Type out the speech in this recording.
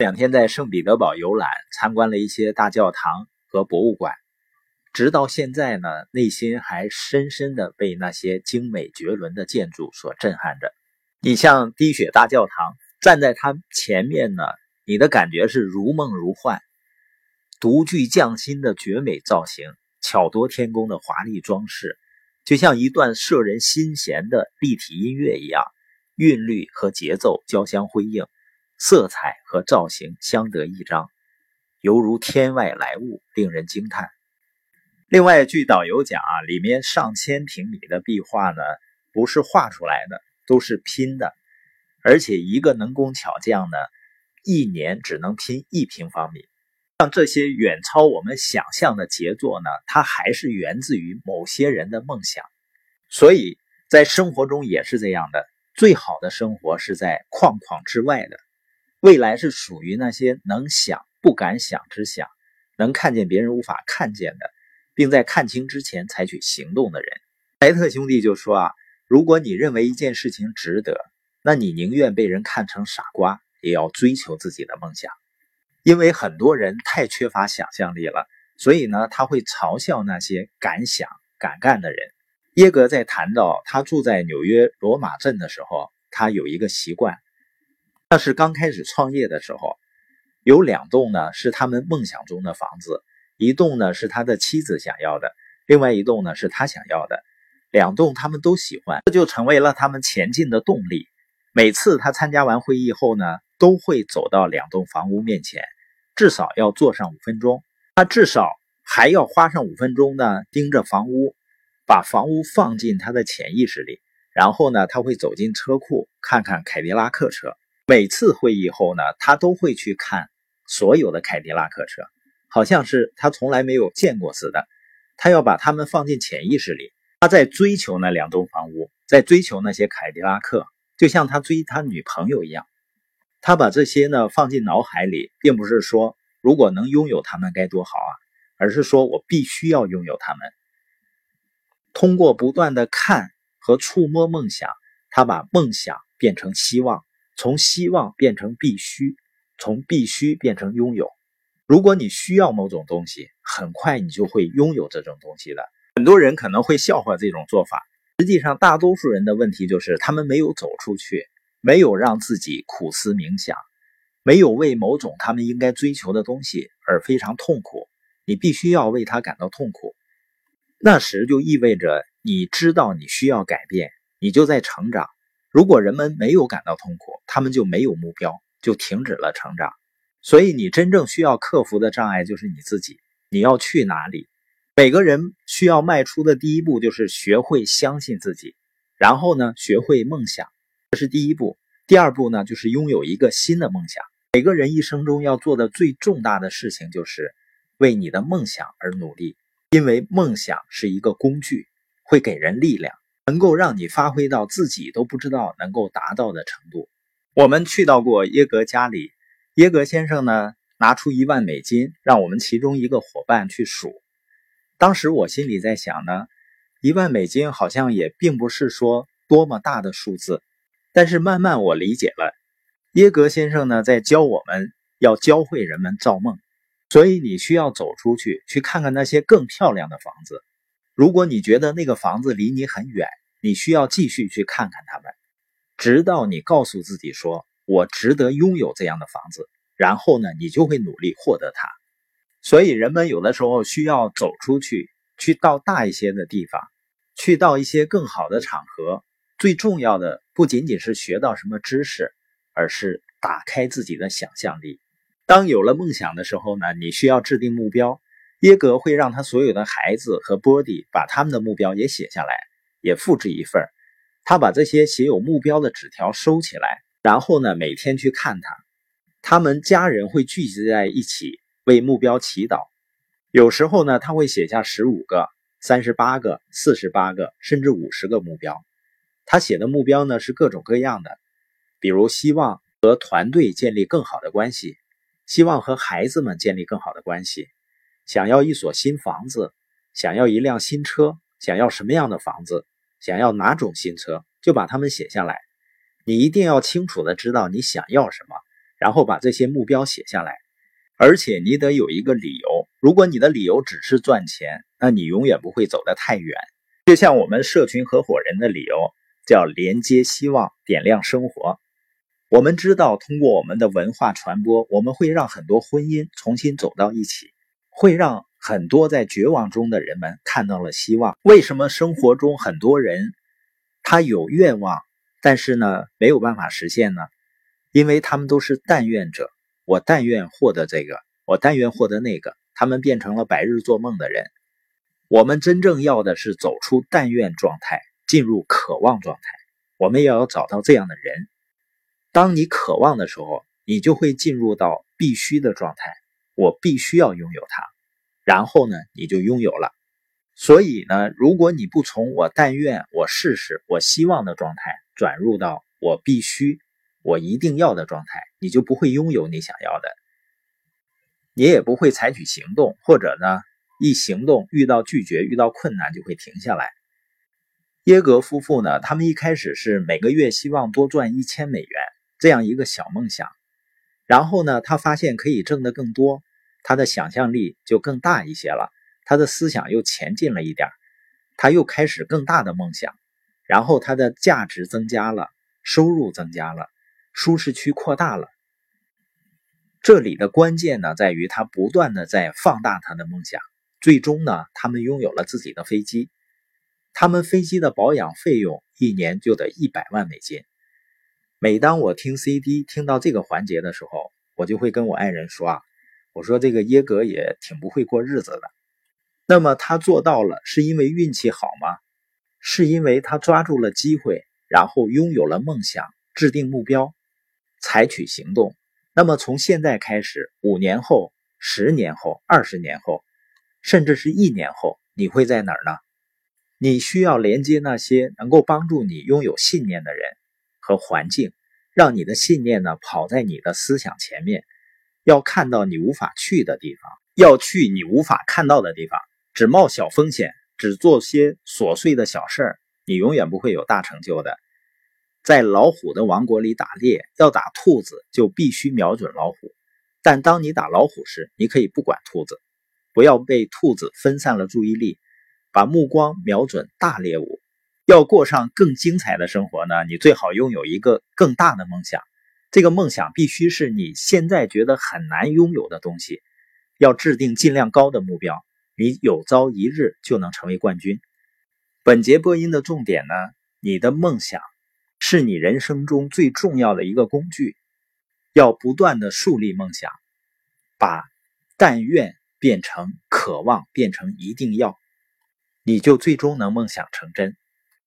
两天在圣彼得堡游览，参观了一些大教堂和博物馆，直到现在呢，内心还深深的被那些精美绝伦的建筑所震撼着。你像滴血大教堂，站在它前面呢，你的感觉是如梦如幻，独具匠心的绝美造型，巧夺天工的华丽装饰，就像一段摄人心弦的立体音乐一样，韵律和节奏交相辉映。色彩和造型相得益彰，犹如天外来物，令人惊叹。另外，据导游讲啊，里面上千平米的壁画呢，不是画出来的，都是拼的，而且一个能工巧匠呢，一年只能拼一平方米。像这些远超我们想象的杰作呢，它还是源自于某些人的梦想。所以在生活中也是这样的，最好的生活是在框框之外的。未来是属于那些能想不敢想之想，能看见别人无法看见的，并在看清之前采取行动的人。莱特兄弟就说啊，如果你认为一件事情值得，那你宁愿被人看成傻瓜，也要追求自己的梦想。因为很多人太缺乏想象力了，所以呢，他会嘲笑那些敢想敢干的人。耶格在谈到他住在纽约罗马镇的时候，他有一个习惯。那是刚开始创业的时候，有两栋呢是他们梦想中的房子，一栋呢是他的妻子想要的，另外一栋呢是他想要的，两栋他们都喜欢，这就成为了他们前进的动力。每次他参加完会议后呢，都会走到两栋房屋面前，至少要坐上五分钟。他至少还要花上五分钟呢，盯着房屋，把房屋放进他的潜意识里。然后呢，他会走进车库，看看凯迪拉克车。每次会议后呢，他都会去看所有的凯迪拉克车，好像是他从来没有见过似的。他要把它们放进潜意识里。他在追求那两栋房屋，在追求那些凯迪拉克，就像他追他女朋友一样。他把这些呢放进脑海里，并不是说如果能拥有他们该多好啊，而是说我必须要拥有他们。通过不断的看和触摸梦想，他把梦想变成希望。从希望变成必须，从必须变成拥有。如果你需要某种东西，很快你就会拥有这种东西的。很多人可能会笑话这种做法，实际上大多数人的问题就是他们没有走出去，没有让自己苦思冥想，没有为某种他们应该追求的东西而非常痛苦。你必须要为他感到痛苦，那时就意味着你知道你需要改变，你就在成长。如果人们没有感到痛苦，他们就没有目标，就停止了成长。所以，你真正需要克服的障碍就是你自己。你要去哪里？每个人需要迈出的第一步就是学会相信自己，然后呢，学会梦想，这是第一步。第二步呢，就是拥有一个新的梦想。每个人一生中要做的最重大的事情就是为你的梦想而努力，因为梦想是一个工具，会给人力量。能够让你发挥到自己都不知道能够达到的程度。我们去到过耶格家里，耶格先生呢拿出一万美金，让我们其中一个伙伴去数。当时我心里在想呢，一万美金好像也并不是说多么大的数字。但是慢慢我理解了，耶格先生呢在教我们要教会人们造梦，所以你需要走出去，去看看那些更漂亮的房子。如果你觉得那个房子离你很远，你需要继续去看看他们，直到你告诉自己说“我值得拥有这样的房子”，然后呢，你就会努力获得它。所以，人们有的时候需要走出去，去到大一些的地方，去到一些更好的场合。最重要的不仅仅是学到什么知识，而是打开自己的想象力。当有了梦想的时候呢，你需要制定目标。耶格会让他所有的孩子和波迪把他们的目标也写下来，也复制一份他把这些写有目标的纸条收起来，然后呢，每天去看他。他们家人会聚集在一起为目标祈祷。有时候呢，他会写下十五个、三十八个、四十八个，甚至五十个目标。他写的目标呢是各种各样的，比如希望和团队建立更好的关系，希望和孩子们建立更好的关系。想要一所新房子，想要一辆新车，想要什么样的房子，想要哪种新车，就把它们写下来。你一定要清楚的知道你想要什么，然后把这些目标写下来，而且你得有一个理由。如果你的理由只是赚钱，那你永远不会走得太远。就像我们社群合伙人的理由叫连接希望，点亮生活。我们知道，通过我们的文化传播，我们会让很多婚姻重新走到一起，会让很多在绝望中的人们看到了希望。为什么生活中很多人他有愿望，但是呢没有办法实现呢？因为他们都是但愿者，我但愿获得这个，我但愿获得那个，他们变成了白日做梦的人。我们真正要的是走出但愿状态，进入渴望状态。我们也要找到这样的人。当你渴望的时候，你就会进入到必须的状态。我必须要拥有它，然后呢，你就拥有了。所以呢，如果你不从我但愿、我试试、我希望的状态转入到我必须、我一定要的状态，你就不会拥有你想要的，你也不会采取行动，或者呢？一行动遇到拒绝、遇到困难就会停下来。耶格夫妇呢，他们一开始是每个月希望多赚一千美元这样一个小梦想，然后呢，他发现可以挣得更多，他的想象力就更大一些了，他的思想又前进了一点，他又开始更大的梦想，然后他的价值增加了，收入增加了，舒适区扩大了。这里的关键呢，在于他不断的在放大他的梦想。最终呢，他们拥有了自己的飞机。他们飞机的保养费用一年就得一百万美金。每当我听 CD 听到这个环节的时候，我就会跟我爱人说啊，我说这个耶格也挺不会过日子的。那么他做到了，是因为运气好吗？是因为他抓住了机会，然后拥有了梦想，制定目标，采取行动。那么从现在开始，五年后、十年后、二十年后。甚至是一年后，你会在哪儿呢？你需要连接那些能够帮助你拥有信念的人和环境，让你的信念呢跑在你的思想前面，要看到你无法去的地方，要去你无法看到的地方。只冒小风险，只做些琐碎的小事儿，你永远不会有大成就的。在老虎的王国里打猎，要打兔子就必须瞄准老虎，但当你打老虎时，你可以不管兔子。不要被兔子分散了注意力，把目光瞄准大猎物。要过上更精彩的生活呢？你最好拥有一个更大的梦想。这个梦想必须是你现在觉得很难拥有的东西。要制定尽量高的目标，你有朝一日就能成为冠军。本节播音的重点呢？你的梦想是你人生中最重要的一个工具。要不断的树立梦想，把但愿。变成渴望，变成一定要，你就最终能梦想成真。